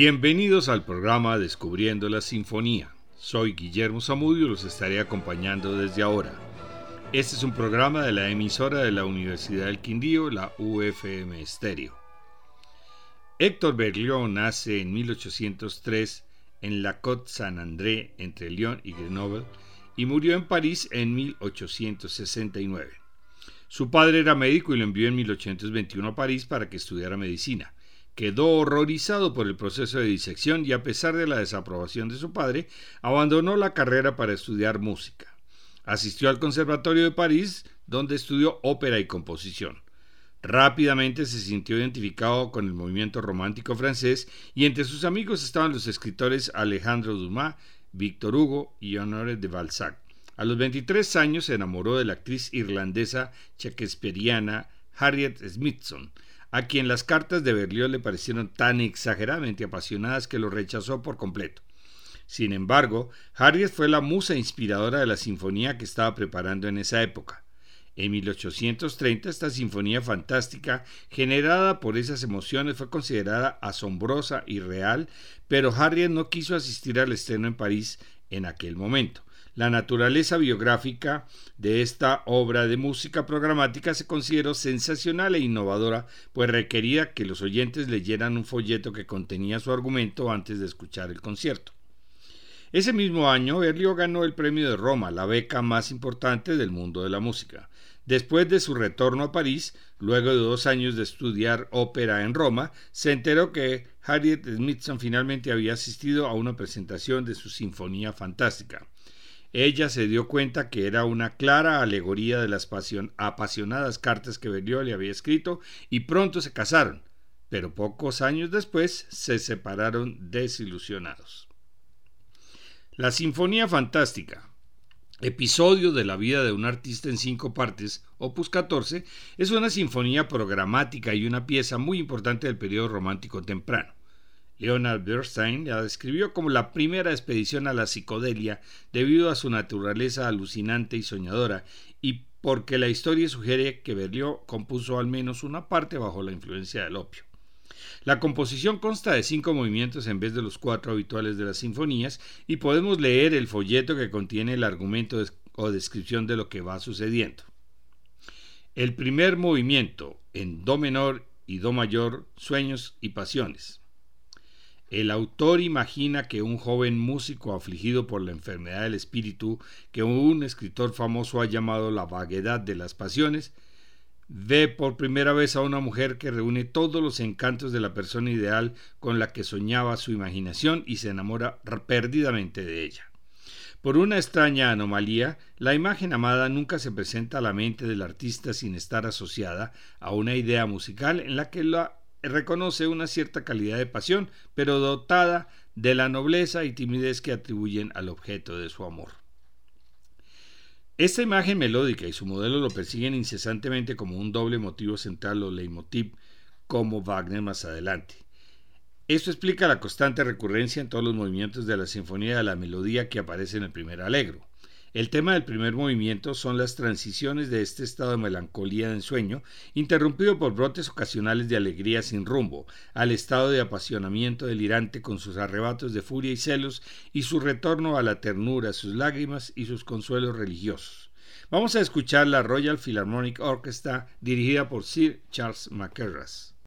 Bienvenidos al programa Descubriendo la Sinfonía. Soy Guillermo Zamudio y los estaré acompañando desde ahora. Este es un programa de la emisora de la Universidad del Quindío, la UFM Stereo. Héctor Berlioz nace en 1803 en la Côte Saint-André entre Lyon y Grenoble y murió en París en 1869. Su padre era médico y lo envió en 1821 a París para que estudiara medicina. Quedó horrorizado por el proceso de disección y a pesar de la desaprobación de su padre, abandonó la carrera para estudiar música. Asistió al Conservatorio de París, donde estudió ópera y composición. Rápidamente se sintió identificado con el movimiento romántico francés y entre sus amigos estaban los escritores Alejandro Dumas, Victor Hugo y Honoré de Balzac. A los 23 años se enamoró de la actriz irlandesa shakespeariana Harriet Smithson, a quien las cartas de Berlioz le parecieron tan exageradamente apasionadas que lo rechazó por completo. Sin embargo, Harriet fue la musa inspiradora de la sinfonía que estaba preparando en esa época. En 1830 esta sinfonía fantástica, generada por esas emociones, fue considerada asombrosa y real, pero Harriet no quiso asistir al estreno en París en aquel momento. La naturaleza biográfica de esta obra de música programática se consideró sensacional e innovadora, pues requería que los oyentes leyeran un folleto que contenía su argumento antes de escuchar el concierto. Ese mismo año, Berlioz ganó el Premio de Roma, la beca más importante del mundo de la música. Después de su retorno a París, luego de dos años de estudiar ópera en Roma, se enteró que Harriet Smithson finalmente había asistido a una presentación de su Sinfonía Fantástica. Ella se dio cuenta que era una clara alegoría de las apasionadas cartas que Berlioz le había escrito y pronto se casaron, pero pocos años después se separaron desilusionados. La Sinfonía Fantástica, episodio de la vida de un artista en cinco partes, opus 14, es una sinfonía programática y una pieza muy importante del periodo romántico temprano. Leonard Bernstein la describió como la primera expedición a la psicodelia debido a su naturaleza alucinante y soñadora y porque la historia sugiere que Berlioz compuso al menos una parte bajo la influencia del opio. La composición consta de cinco movimientos en vez de los cuatro habituales de las sinfonías y podemos leer el folleto que contiene el argumento o descripción de lo que va sucediendo. El primer movimiento en Do menor y Do mayor, sueños y pasiones. El autor imagina que un joven músico afligido por la enfermedad del espíritu, que un escritor famoso ha llamado la vaguedad de las pasiones, ve por primera vez a una mujer que reúne todos los encantos de la persona ideal con la que soñaba su imaginación y se enamora perdidamente de ella. Por una extraña anomalía, la imagen amada nunca se presenta a la mente del artista sin estar asociada a una idea musical en la que la reconoce una cierta calidad de pasión, pero dotada de la nobleza y timidez que atribuyen al objeto de su amor. Esta imagen melódica y su modelo lo persiguen incesantemente como un doble motivo central o leitmotiv, como Wagner más adelante. Esto explica la constante recurrencia en todos los movimientos de la sinfonía de la melodía que aparece en el primer alegro. El tema del primer movimiento son las transiciones de este estado de melancolía de ensueño, interrumpido por brotes ocasionales de alegría sin rumbo, al estado de apasionamiento delirante con sus arrebatos de furia y celos, y su retorno a la ternura, sus lágrimas y sus consuelos religiosos. Vamos a escuchar la Royal Philharmonic Orchestra dirigida por Sir Charles Mackerras.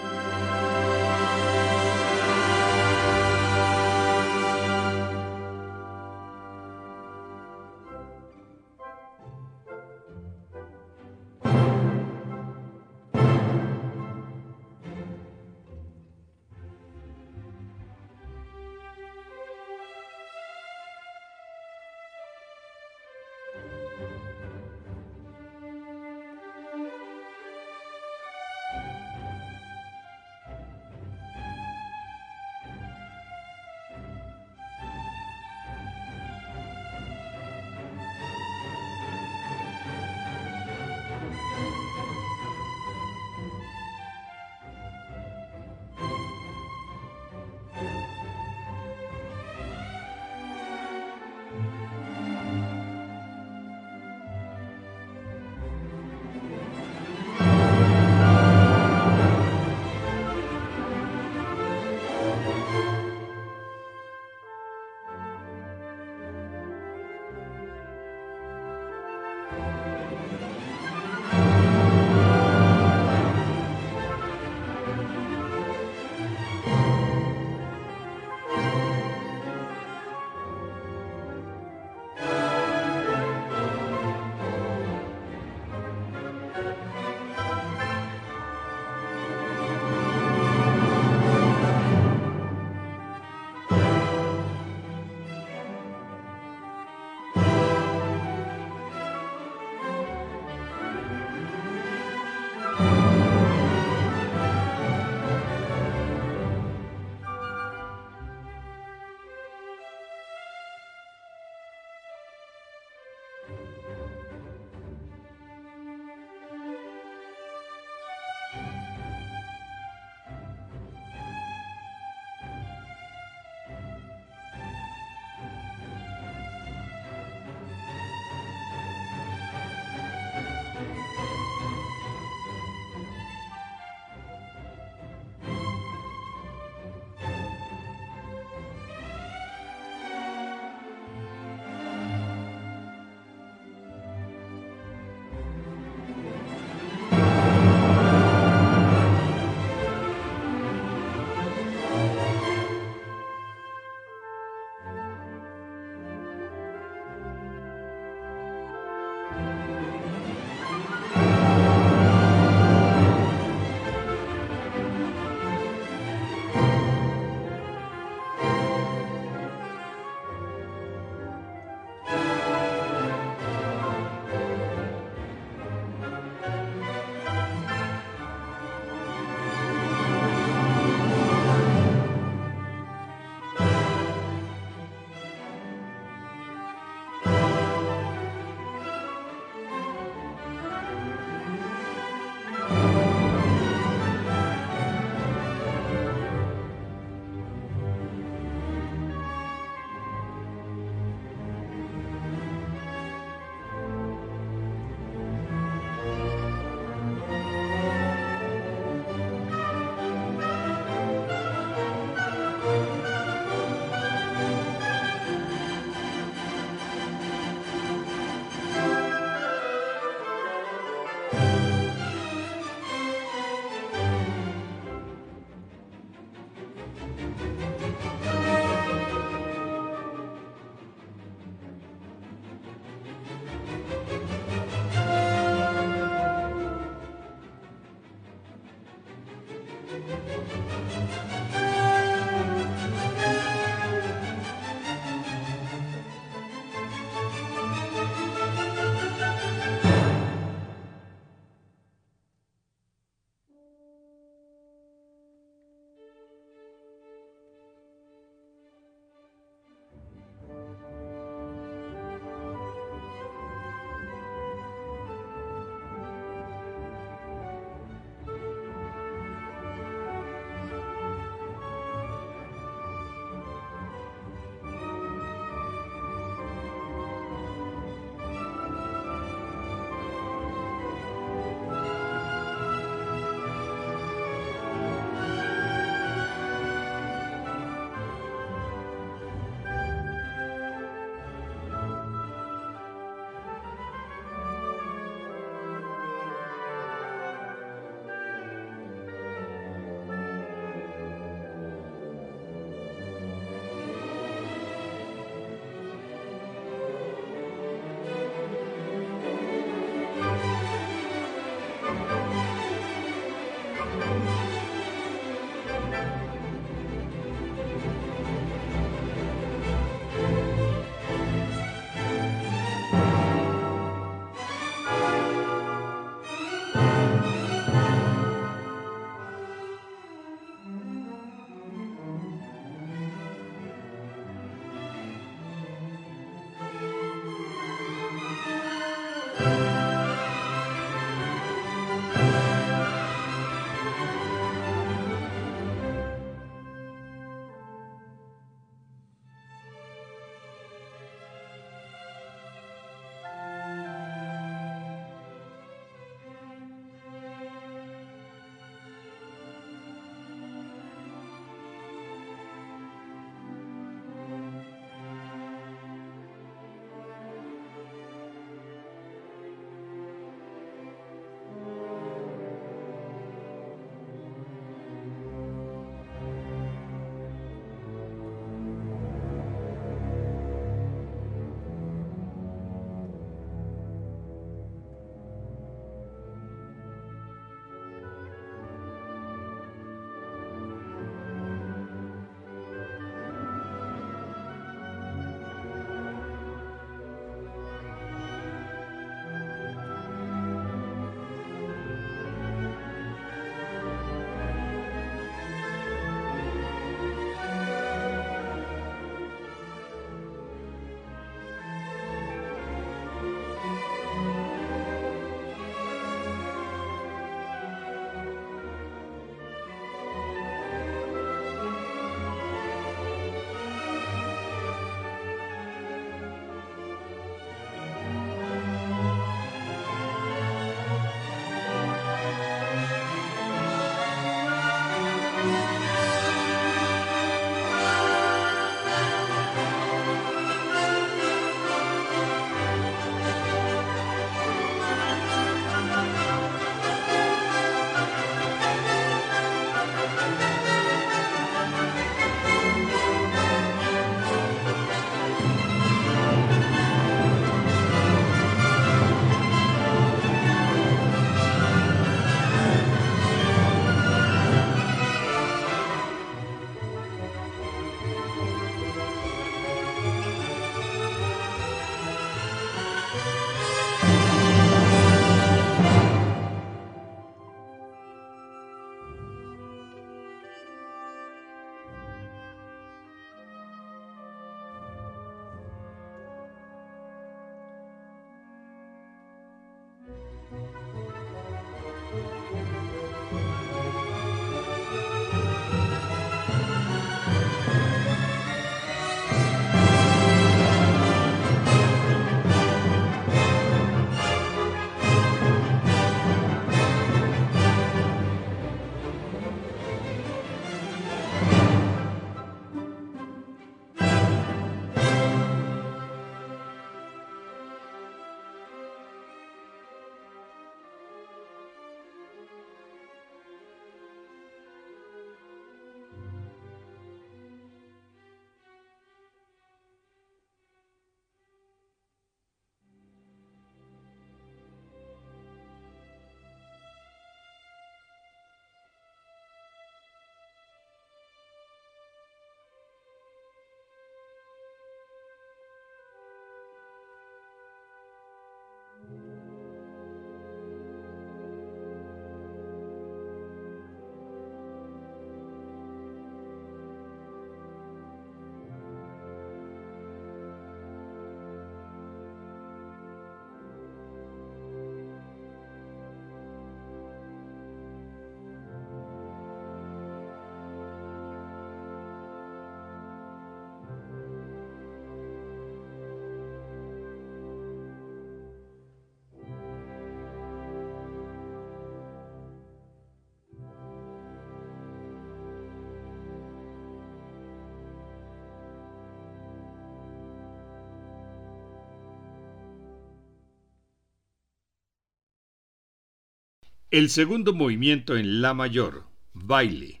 El segundo movimiento en La mayor, baile,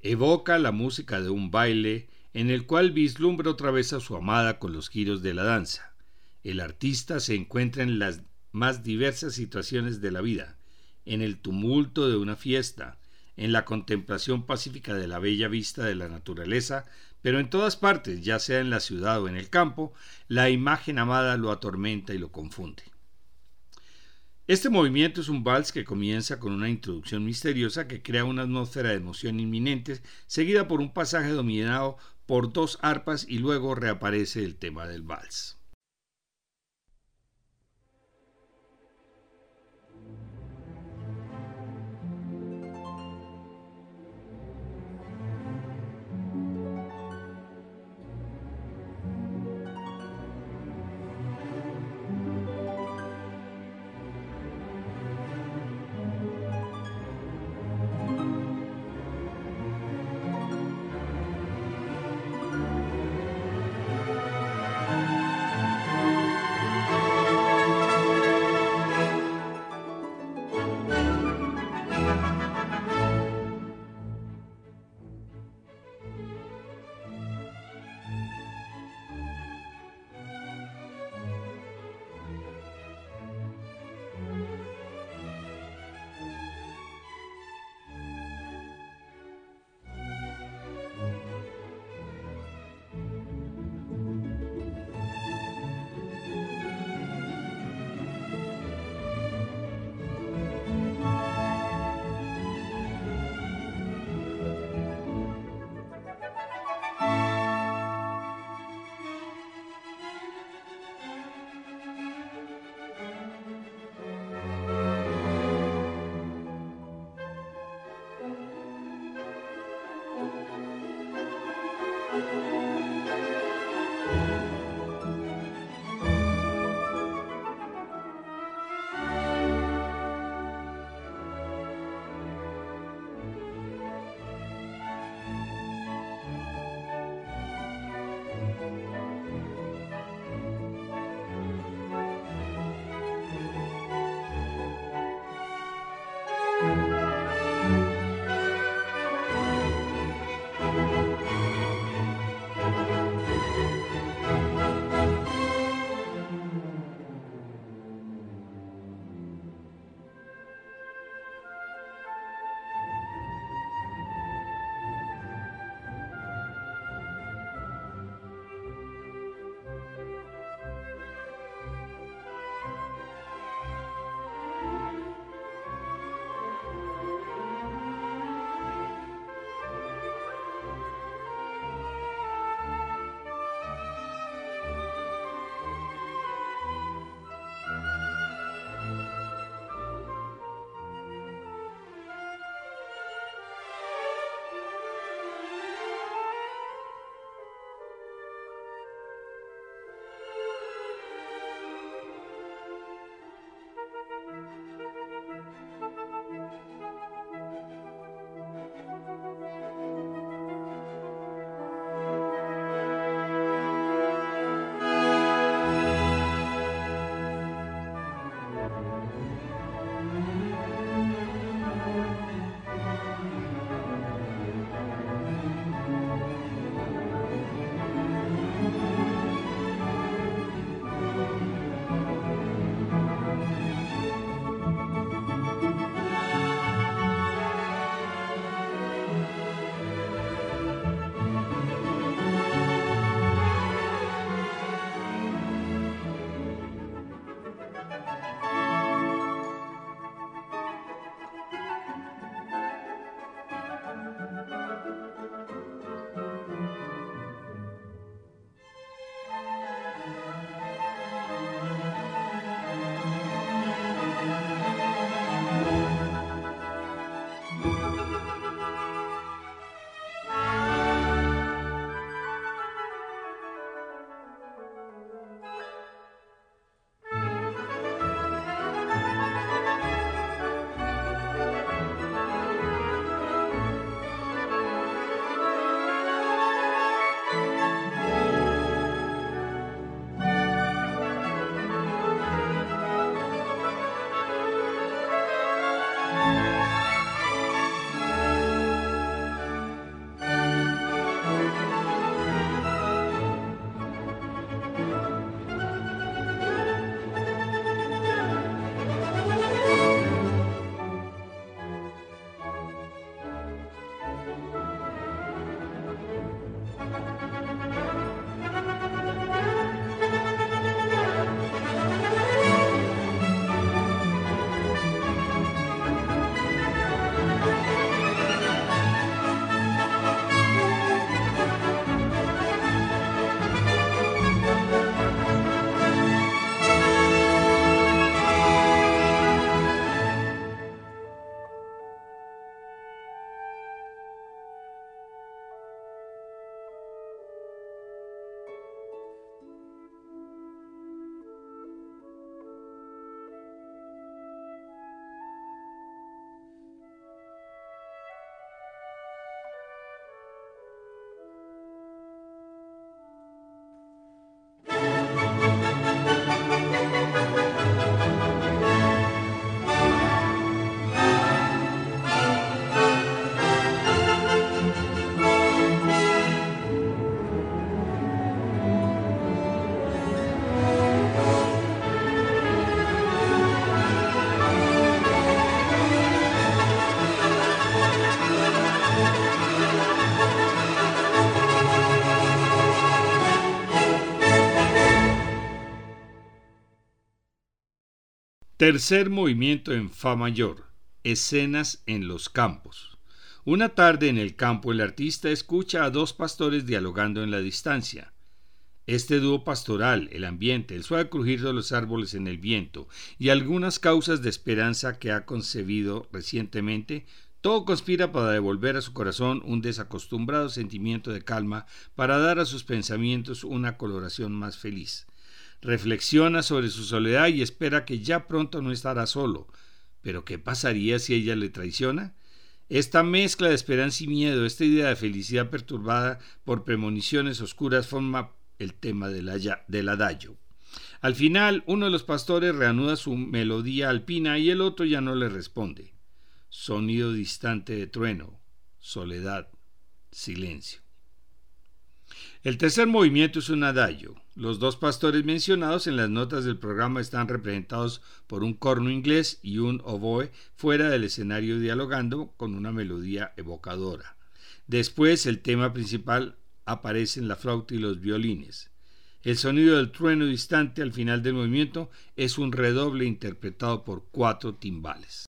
evoca la música de un baile en el cual vislumbra otra vez a su amada con los giros de la danza. El artista se encuentra en las más diversas situaciones de la vida, en el tumulto de una fiesta, en la contemplación pacífica de la bella vista de la naturaleza, pero en todas partes, ya sea en la ciudad o en el campo, la imagen amada lo atormenta y lo confunde. Este movimiento es un vals que comienza con una introducción misteriosa que crea una atmósfera de emoción inminente, seguida por un pasaje dominado por dos arpas y luego reaparece el tema del vals. Tercer movimiento en Fa mayor. Escenas en los campos. Una tarde en el campo el artista escucha a dos pastores dialogando en la distancia. Este dúo pastoral, el ambiente, el suave crujir de los árboles en el viento y algunas causas de esperanza que ha concebido recientemente, todo conspira para devolver a su corazón un desacostumbrado sentimiento de calma para dar a sus pensamientos una coloración más feliz. Reflexiona sobre su soledad y espera que ya pronto no estará solo. Pero ¿qué pasaría si ella le traiciona? Esta mezcla de esperanza y miedo, esta idea de felicidad perturbada por premoniciones oscuras forma el tema del, del adagio. Al final, uno de los pastores reanuda su melodía alpina y el otro ya no le responde. Sonido distante de trueno, soledad, silencio. El tercer movimiento es un adagio. Los dos pastores mencionados en las notas del programa están representados por un corno inglés y un oboe fuera del escenario dialogando con una melodía evocadora. Después el tema principal aparece en la flauta y los violines. El sonido del trueno distante al final del movimiento es un redoble interpretado por cuatro timbales.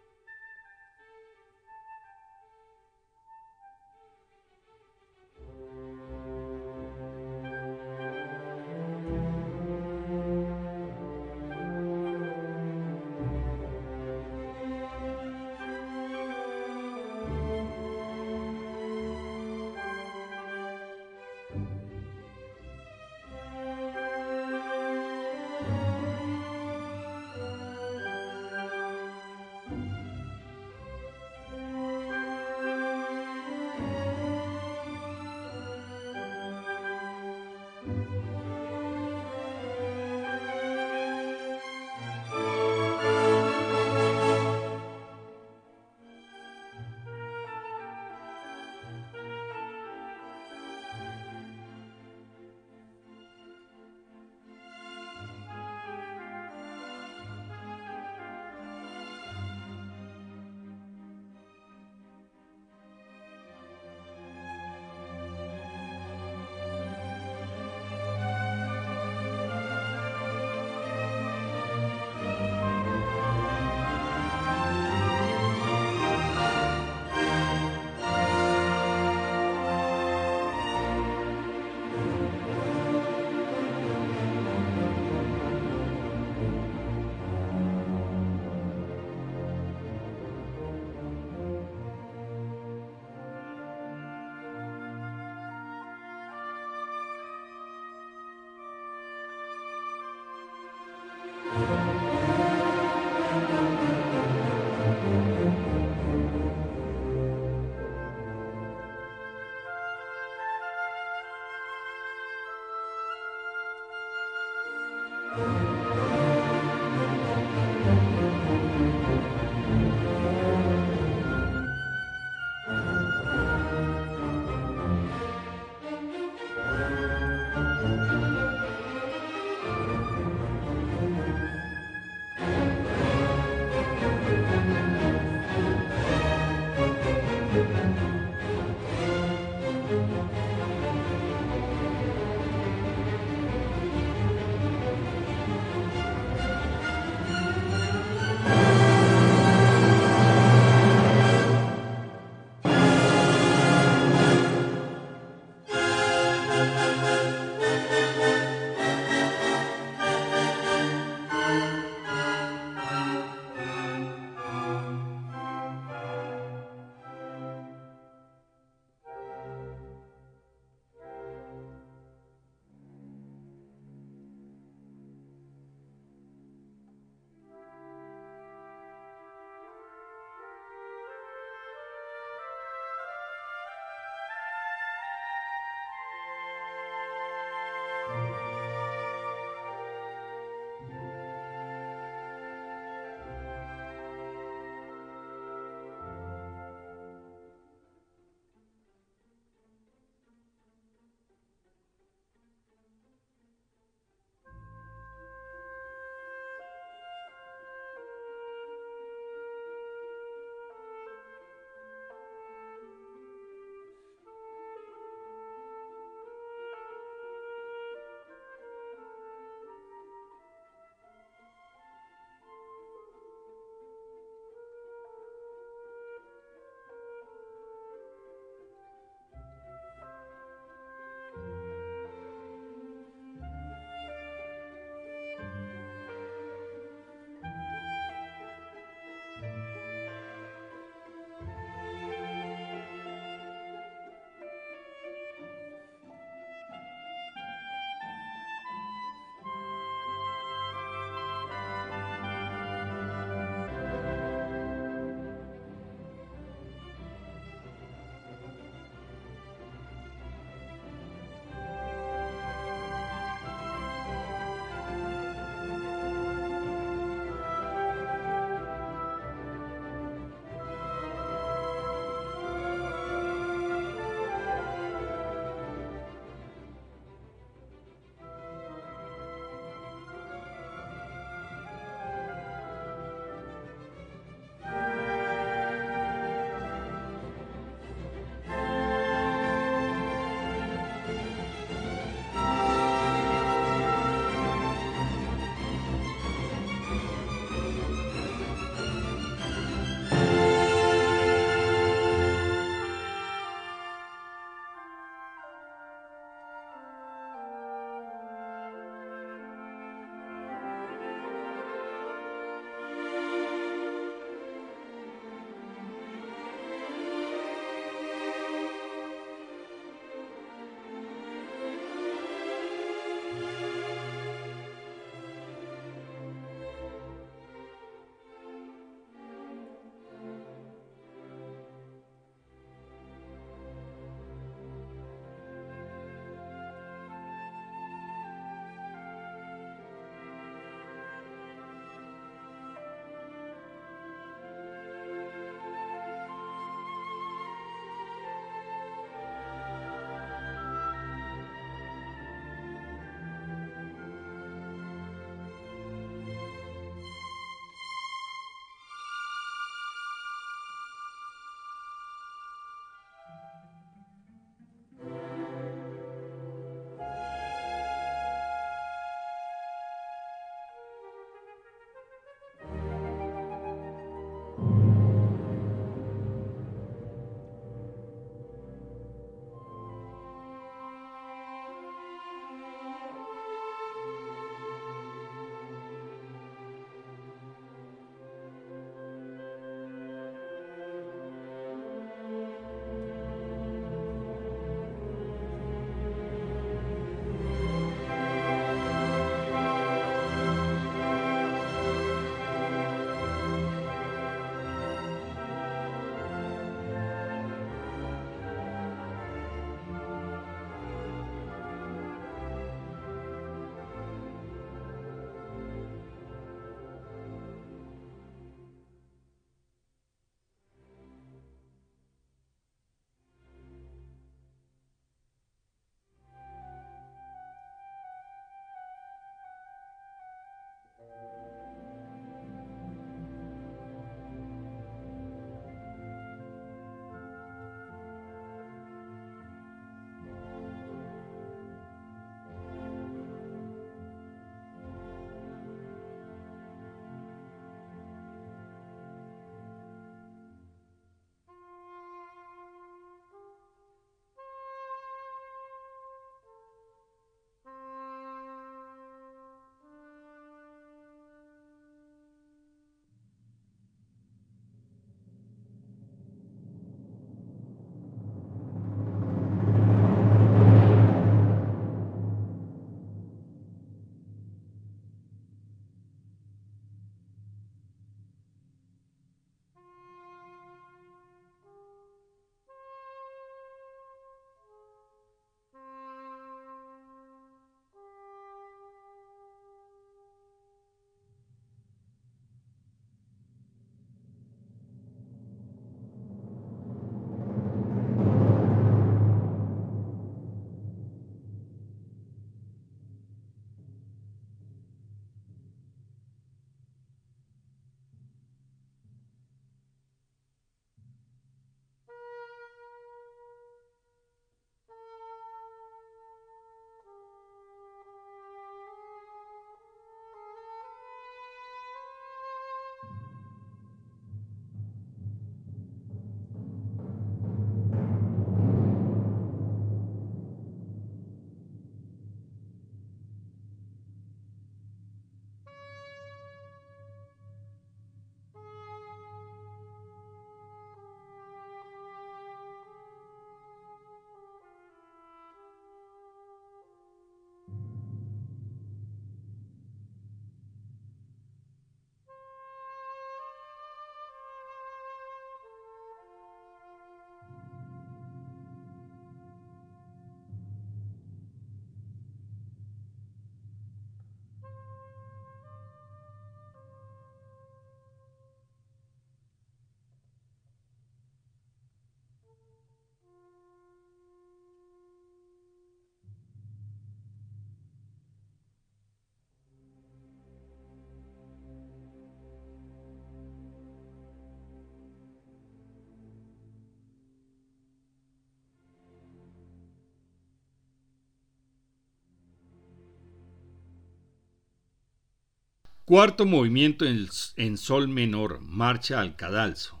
Cuarto movimiento en, sol menor, marcha al cadalso.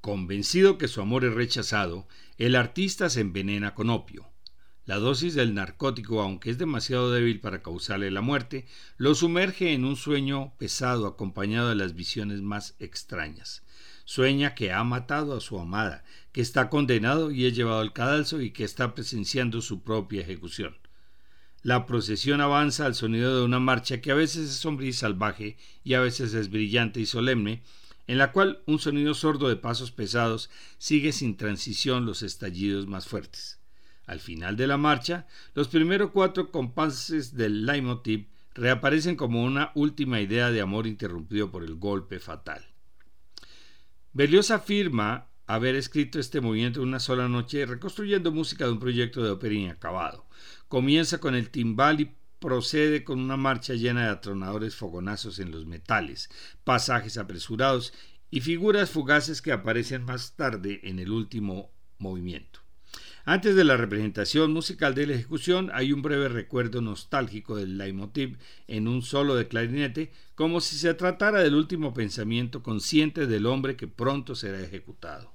Convencido que su amor es rechazado, el artista se envenena con opio. La dosis del narcótico, aunque es demasiado débil para causarle la muerte, lo sumerge en un sueño pesado acompañado de las visiones más extrañas. Sueña que ha matado a su amada, que está condenado y es llevado al cadalso y que está presenciando su propia ejecución. La procesión avanza al sonido de una marcha que a veces es sombría y salvaje y a veces es brillante y solemne, en la cual un sonido sordo de pasos pesados sigue sin transición los estallidos más fuertes. Al final de la marcha, los primeros cuatro compases del leitmotiv reaparecen como una última idea de amor interrumpido por el golpe fatal. Berlioz afirma haber escrito este movimiento en una sola noche reconstruyendo música de un proyecto de ópera inacabado. Comienza con el timbal y procede con una marcha llena de atronadores fogonazos en los metales, pasajes apresurados y figuras fugaces que aparecen más tarde en el último movimiento. Antes de la representación musical de la ejecución hay un breve recuerdo nostálgico del leitmotiv en un solo de clarinete, como si se tratara del último pensamiento consciente del hombre que pronto será ejecutado.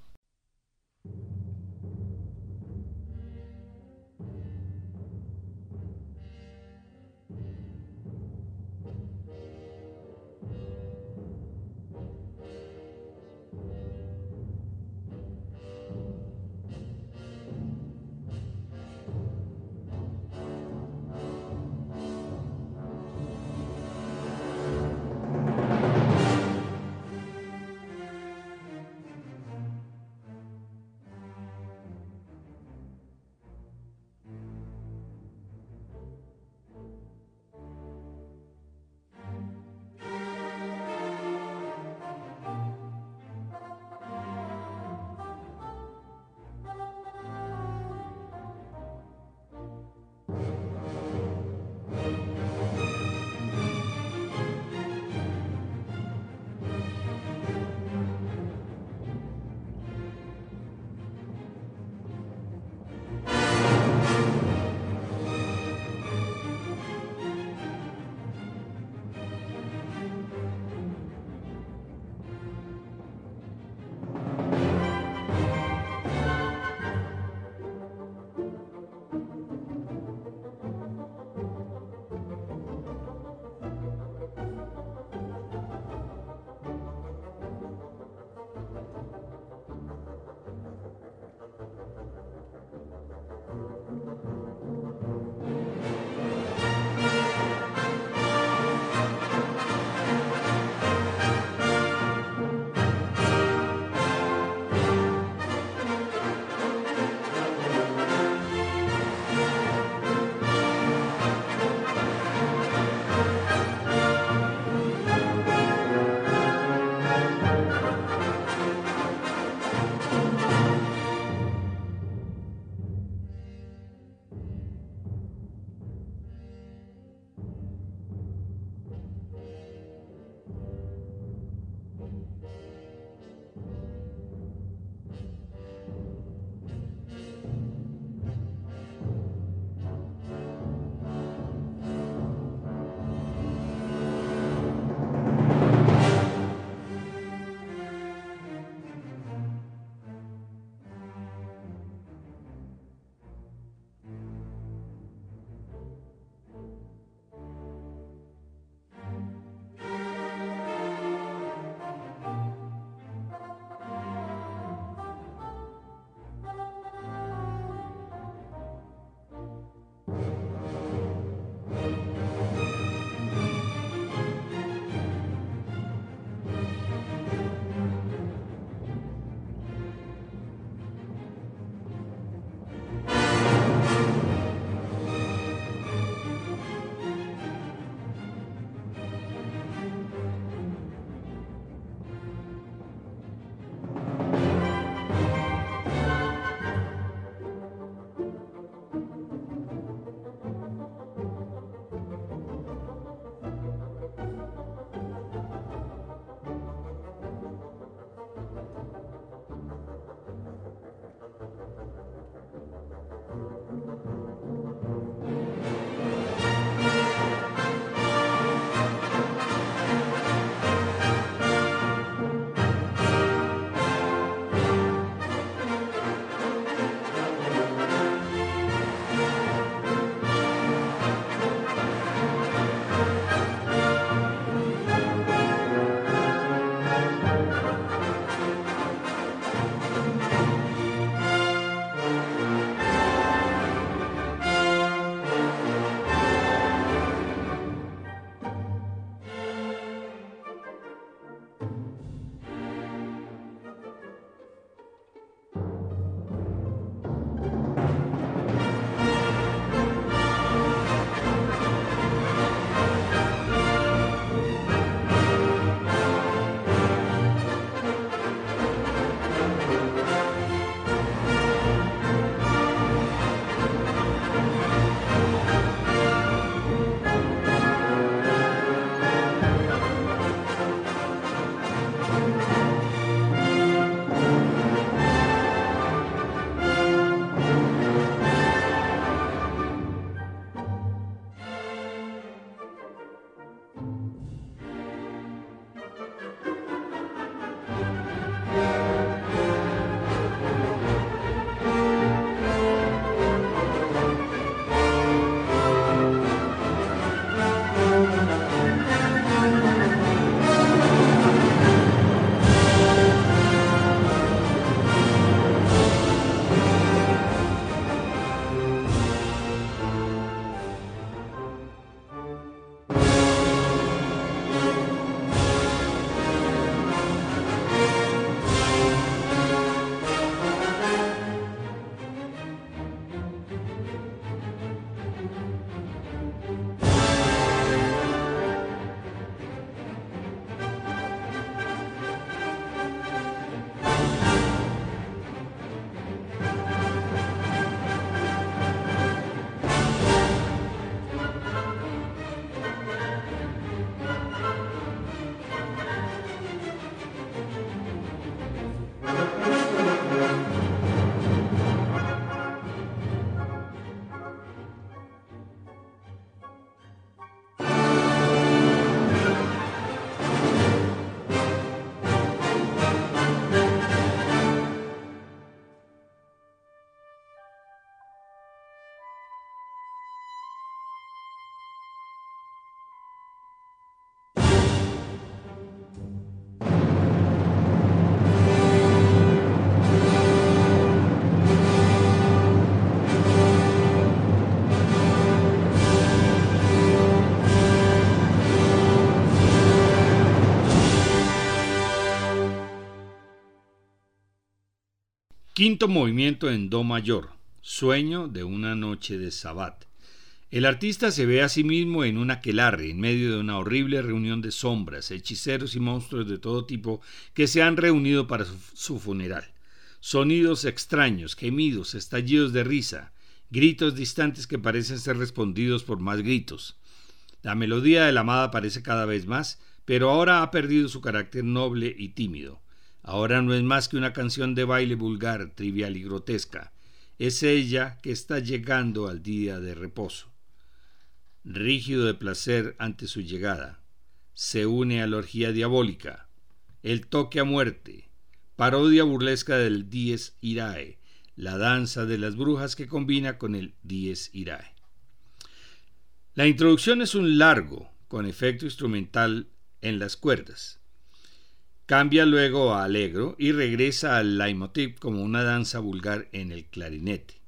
Quinto movimiento en Do mayor, Sueño de una noche de Sabbat. El artista se ve a sí mismo en un aquelarre, en medio de una horrible reunión de sombras, hechiceros y monstruos de todo tipo que se han reunido para su, funeral. Sonidos extraños, gemidos, estallidos de risa, gritos distantes que parecen ser respondidos por más gritos. La melodía de la amada parece cada vez más, pero ahora ha perdido su carácter noble y tímido. Ahora no es más que una canción de baile vulgar, trivial y grotesca. Es ella que está llegando al día de reposo. Rígido de placer ante su llegada, se une a la orgía diabólica, el toque a muerte, parodia burlesca del Dies Irae, la danza de las brujas que combina con el Dies Irae. La introducción es un largo, con efecto instrumental en las cuerdas. Cambia luego a alegro y regresa al leitmotiv como una danza vulgar en el clarinete.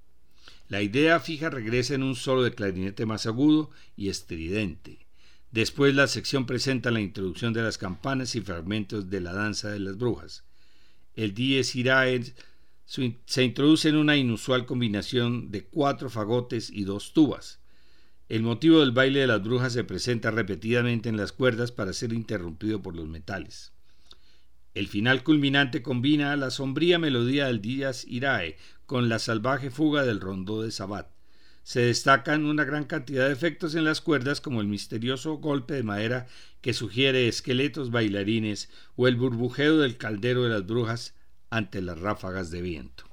La idea fija regresa en un solo de clarinete más agudo y estridente. Después la sección presenta la introducción de las campanas y fragmentos de la danza de las brujas. El Dies Irae se introduce en una inusual combinación de cuatro fagotes y dos tubas. El motivo del baile de las brujas se presenta repetidamente en las cuerdas para ser interrumpido por los metales. El final culminante combina la sombría melodía del Díaz Irae con la salvaje fuga del rondó de Sabat. Se destacan una gran cantidad de efectos en las cuerdas como el misterioso golpe de madera que sugiere esqueletos bailarines o el burbujeo del caldero de las brujas ante las ráfagas de viento.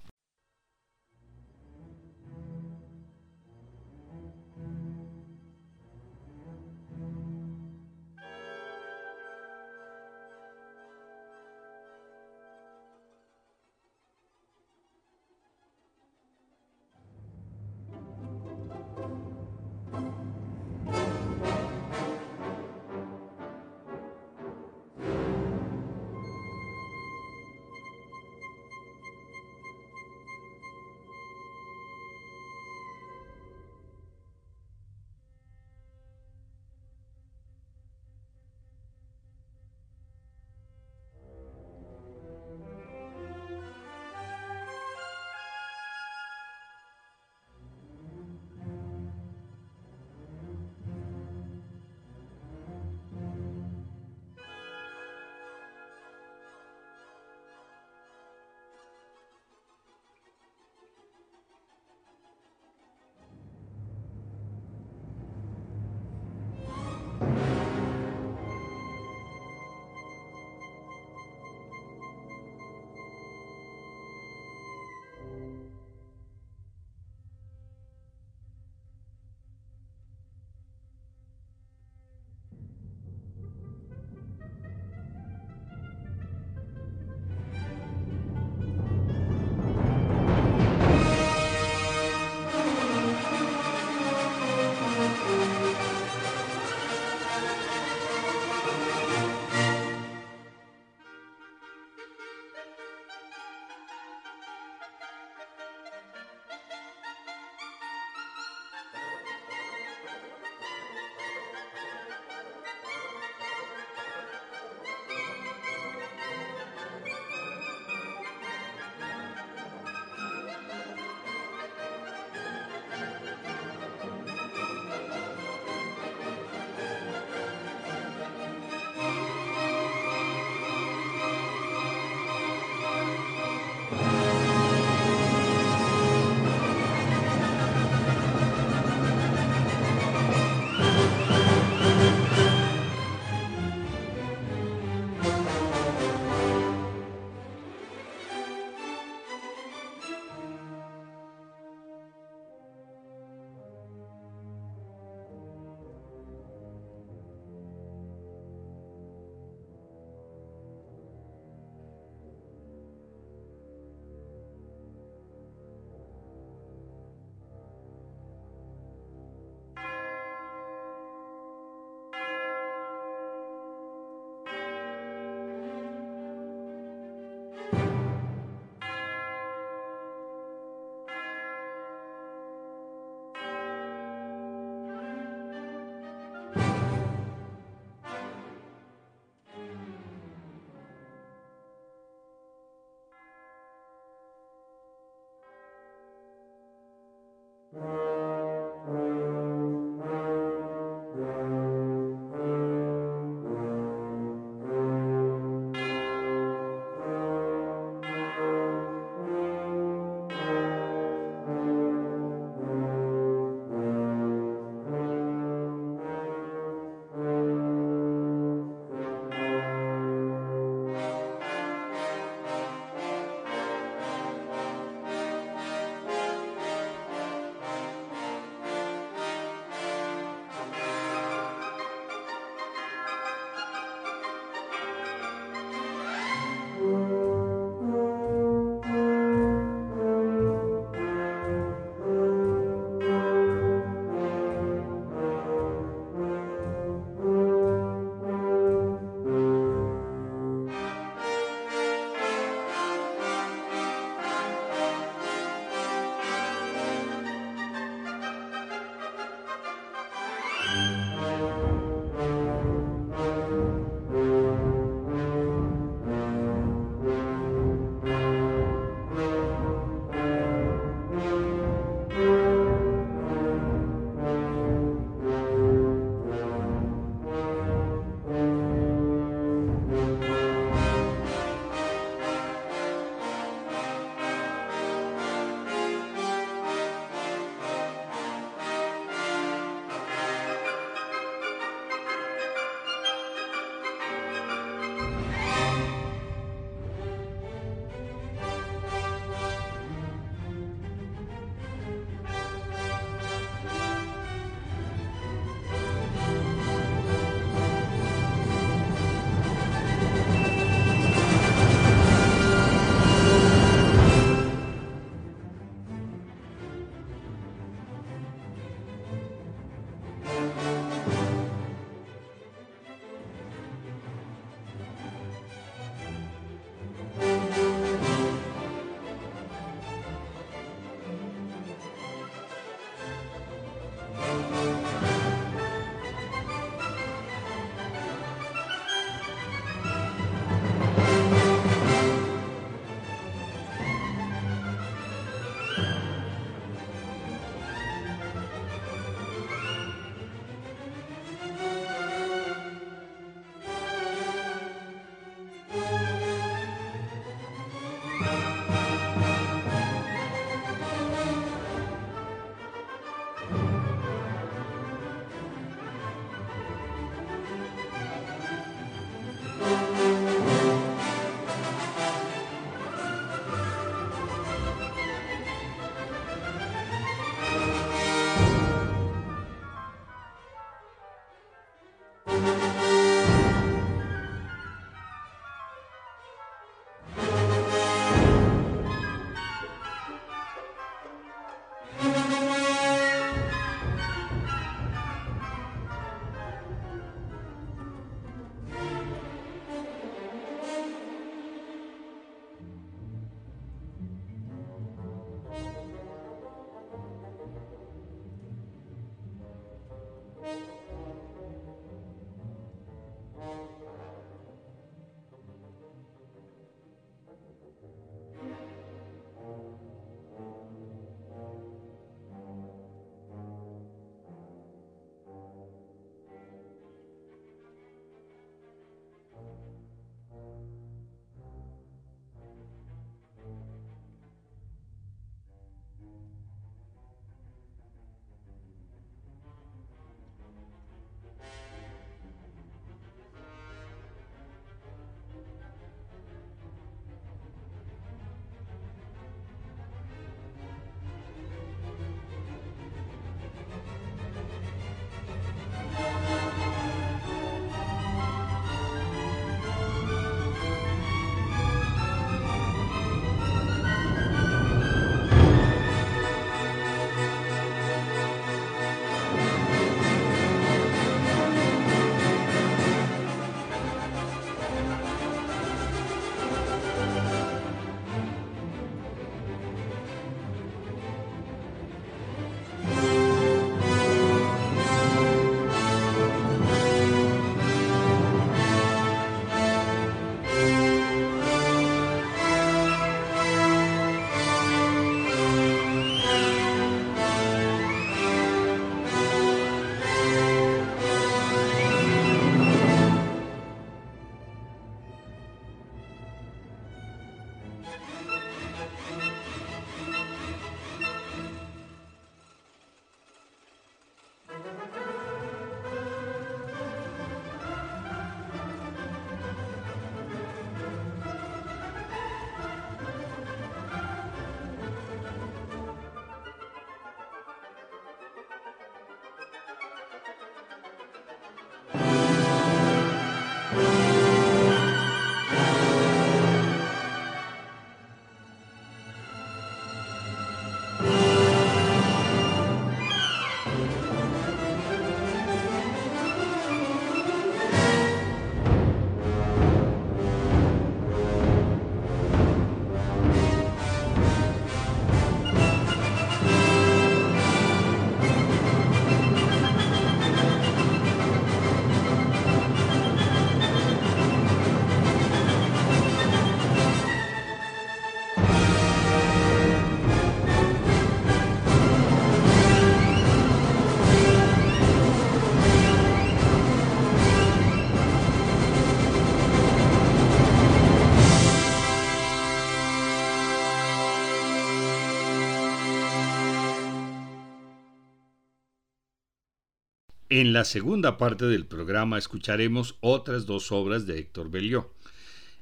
En la segunda parte del programa escucharemos otras dos obras de Héctor Belliot.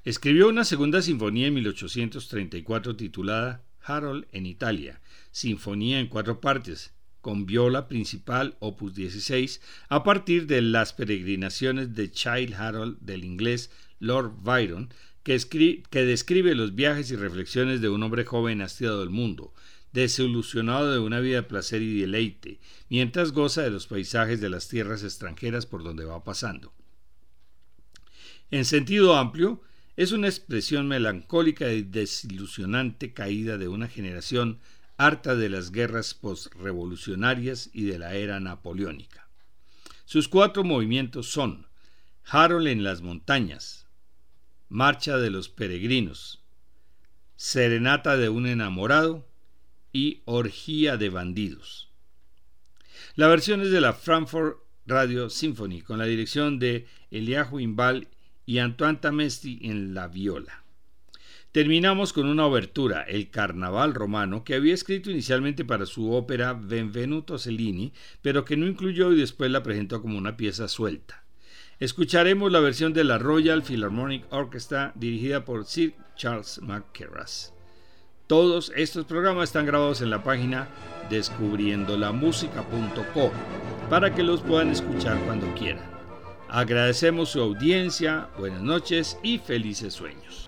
Escribió una segunda sinfonía en 1834 titulada Harold en Italia, sinfonía en cuatro partes, con viola principal opus 16, a partir de las peregrinaciones de Child Harold del inglés Lord Byron, que, que describe los viajes y reflexiones de un hombre joven hastiado del mundo, desilusionado de una vida de placer y deleite, mientras goza de los paisajes de las tierras extranjeras por donde va pasando. En sentido amplio, es una expresión melancólica y desilusionante caída de una generación harta de las guerras postrevolucionarias y de la era napoleónica. Sus cuatro movimientos son Harold en las montañas, Marcha de los peregrinos, Serenata de un enamorado y Orgía de Bandidos. La versión es de la Frankfurt Radio Symphony con la dirección de Eliahu Imbal y Antoine Tamesti en la viola. Terminamos con una obertura, El Carnaval Romano, que había escrito inicialmente para su ópera Benvenuto Cellini, pero que no incluyó y después la presentó como una pieza suelta. Escucharemos la versión de la Royal Philharmonic Orchestra dirigida por Sir Charles McCarras. Todos estos programas están grabados en la página descubriendolamusica.com para que los puedan escuchar cuando quieran. Agradecemos su audiencia, buenas noches y felices sueños.